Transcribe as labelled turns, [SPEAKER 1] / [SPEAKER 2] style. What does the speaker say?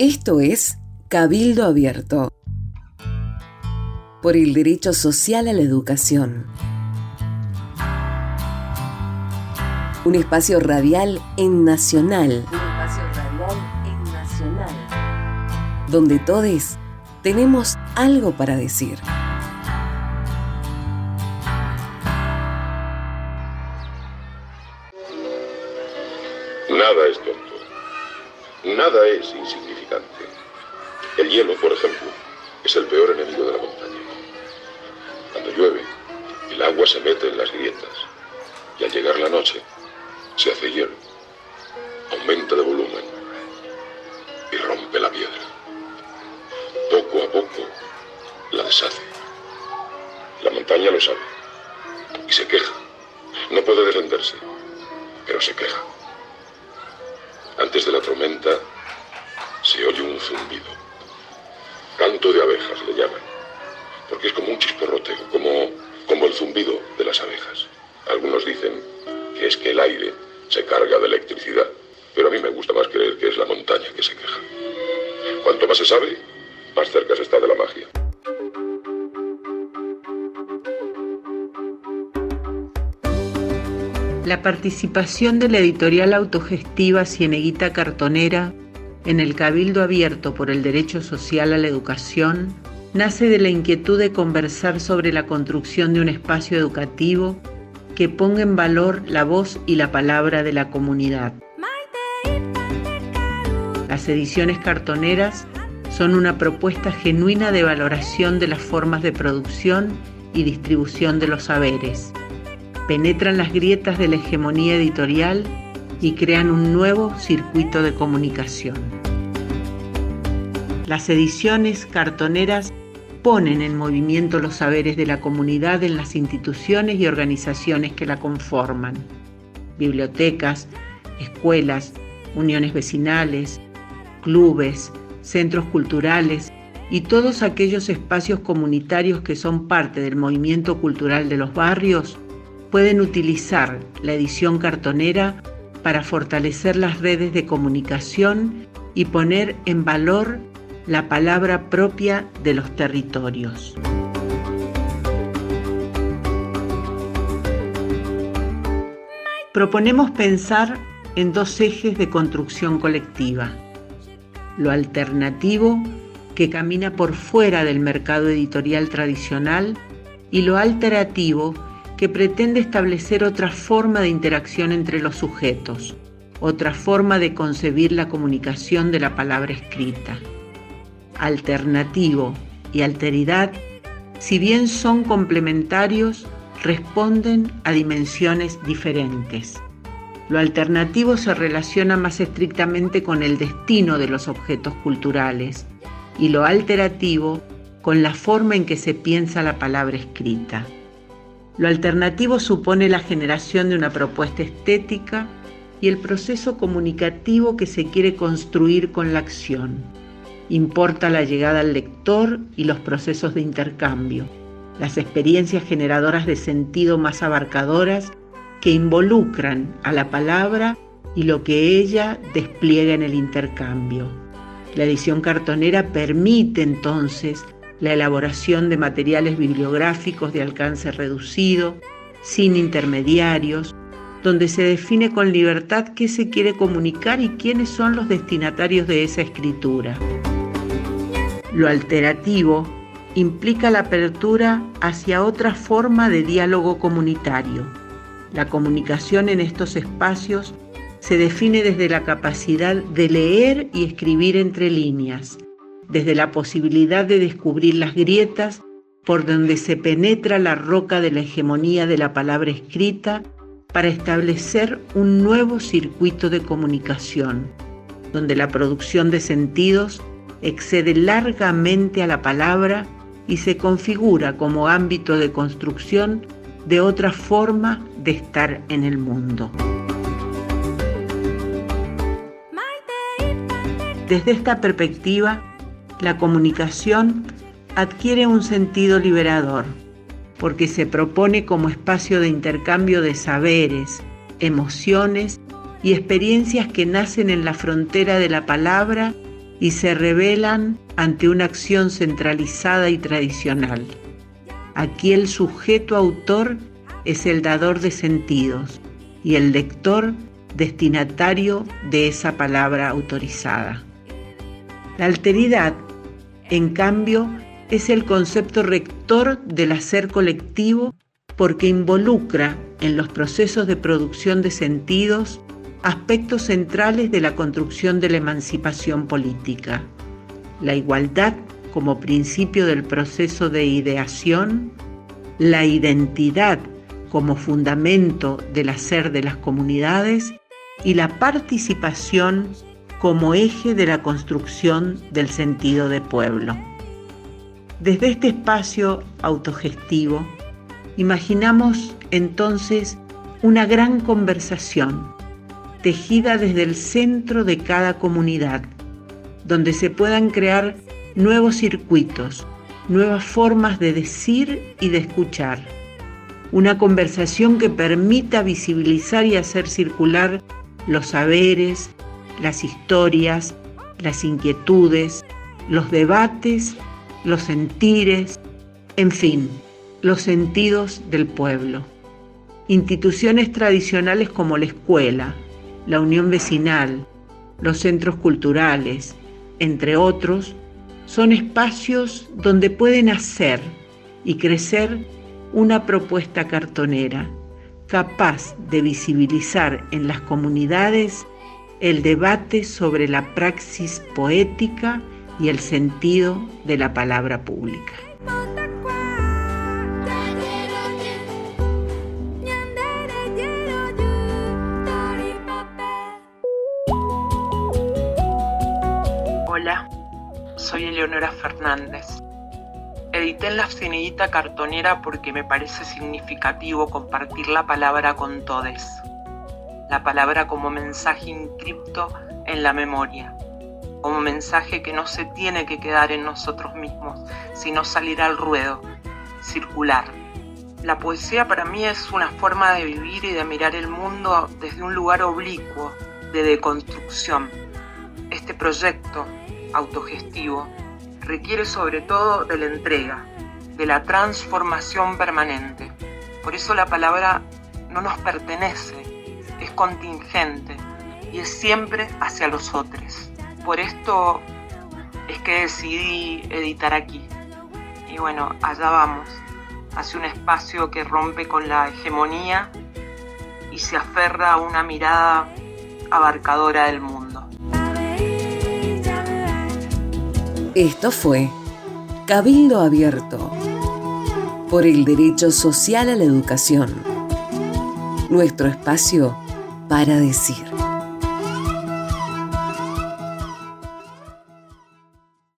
[SPEAKER 1] Esto es Cabildo Abierto por el derecho social a la educación. Un espacio radial en Nacional. Un espacio radial en Nacional. Donde todos tenemos algo para decir.
[SPEAKER 2] Nada es insignificante. El hielo, por ejemplo, es el peor enemigo de la montaña. Cuando llueve, el agua se mete en las grietas y al llegar la noche se hace hielo, aumenta de volumen y rompe la piedra. Poco a poco la deshace. La montaña lo sabe y se queja. No puede defenderse, pero se queja. Antes de la tormenta se oye un zumbido. Canto de abejas le llaman, porque es como un chisporroteo, como, como el zumbido de las abejas. Algunos dicen que es que el aire se carga de electricidad, pero a mí me gusta más creer que es la montaña que se queja. Cuanto más se sabe, más cerca se está de la magia.
[SPEAKER 3] La participación de la editorial autogestiva Cieneguita Cartonera en el Cabildo Abierto por el Derecho Social a la Educación nace de la inquietud de conversar sobre la construcción de un espacio educativo que ponga en valor la voz y la palabra de la comunidad. Las ediciones cartoneras son una propuesta genuina de valoración de las formas de producción y distribución de los saberes penetran las grietas de la hegemonía editorial y crean un nuevo circuito de comunicación. Las ediciones cartoneras ponen en movimiento los saberes de la comunidad en las instituciones y organizaciones que la conforman. Bibliotecas, escuelas, uniones vecinales, clubes, centros culturales y todos aquellos espacios comunitarios que son parte del movimiento cultural de los barrios pueden utilizar la edición cartonera para fortalecer las redes de comunicación y poner en valor la palabra propia de los territorios. Proponemos pensar en dos ejes de construcción colectiva. Lo alternativo, que camina por fuera del mercado editorial tradicional, y lo alternativo, que pretende establecer otra forma de interacción entre los sujetos, otra forma de concebir la comunicación de la palabra escrita. Alternativo y alteridad, si bien son complementarios, responden a dimensiones diferentes. Lo alternativo se relaciona más estrictamente con el destino de los objetos culturales y lo alterativo con la forma en que se piensa la palabra escrita. Lo alternativo supone la generación de una propuesta estética y el proceso comunicativo que se quiere construir con la acción. Importa la llegada al lector y los procesos de intercambio, las experiencias generadoras de sentido más abarcadoras que involucran a la palabra y lo que ella despliega en el intercambio. La edición cartonera permite entonces la elaboración de materiales bibliográficos de alcance reducido, sin intermediarios, donde se define con libertad qué se quiere comunicar y quiénes son los destinatarios de esa escritura. Lo alterativo implica la apertura hacia otra forma de diálogo comunitario. La comunicación en estos espacios se define desde la capacidad de leer y escribir entre líneas, desde la posibilidad de descubrir las grietas por donde se penetra la roca de la hegemonía de la palabra escrita para establecer un nuevo circuito de comunicación, donde la producción de sentidos excede largamente a la palabra y se configura como ámbito de construcción de otra forma de estar en el mundo. Desde esta perspectiva, la comunicación adquiere un sentido liberador, porque se propone como espacio de intercambio de saberes, emociones y experiencias que nacen en la frontera de la palabra y se revelan ante una acción centralizada y tradicional. Aquí el sujeto autor es el dador de sentidos y el lector destinatario de esa palabra autorizada. La alteridad, en cambio, es el concepto rector del hacer colectivo porque involucra en los procesos de producción de sentidos aspectos centrales de la construcción de la emancipación política, la igualdad como principio del proceso de ideación, la identidad como fundamento del hacer de las comunidades y la participación como eje de la construcción del sentido de pueblo. Desde este espacio autogestivo, imaginamos entonces una gran conversación tejida desde el centro de cada comunidad, donde se puedan crear nuevos circuitos, nuevas formas de decir y de escuchar. Una conversación que permita visibilizar y hacer circular los saberes, las historias, las inquietudes, los debates, los sentires, en fin, los sentidos del pueblo. Instituciones tradicionales como la escuela, la unión vecinal, los centros culturales, entre otros, son espacios donde pueden hacer y crecer una propuesta cartonera capaz de visibilizar en las comunidades el debate sobre la praxis poética y el sentido de la palabra pública.
[SPEAKER 4] soy Eleonora Fernández. Edité en la cenillita cartonera porque me parece significativo compartir la palabra con todes. La palabra como mensaje inscripto en la memoria, como mensaje que no se tiene que quedar en nosotros mismos, sino salir al ruedo, circular. La poesía para mí es una forma de vivir y de mirar el mundo desde un lugar oblicuo, de deconstrucción. Este proyecto, autogestivo requiere sobre todo de la entrega, de la transformación permanente. Por eso la palabra no nos pertenece, es contingente y es siempre hacia los otros. Por esto es que decidí editar aquí. Y bueno, allá vamos, hacia un espacio que rompe con la hegemonía y se aferra a una mirada abarcadora del mundo.
[SPEAKER 1] Esto fue Cabildo Abierto por el derecho social a la educación. Nuestro espacio para decir.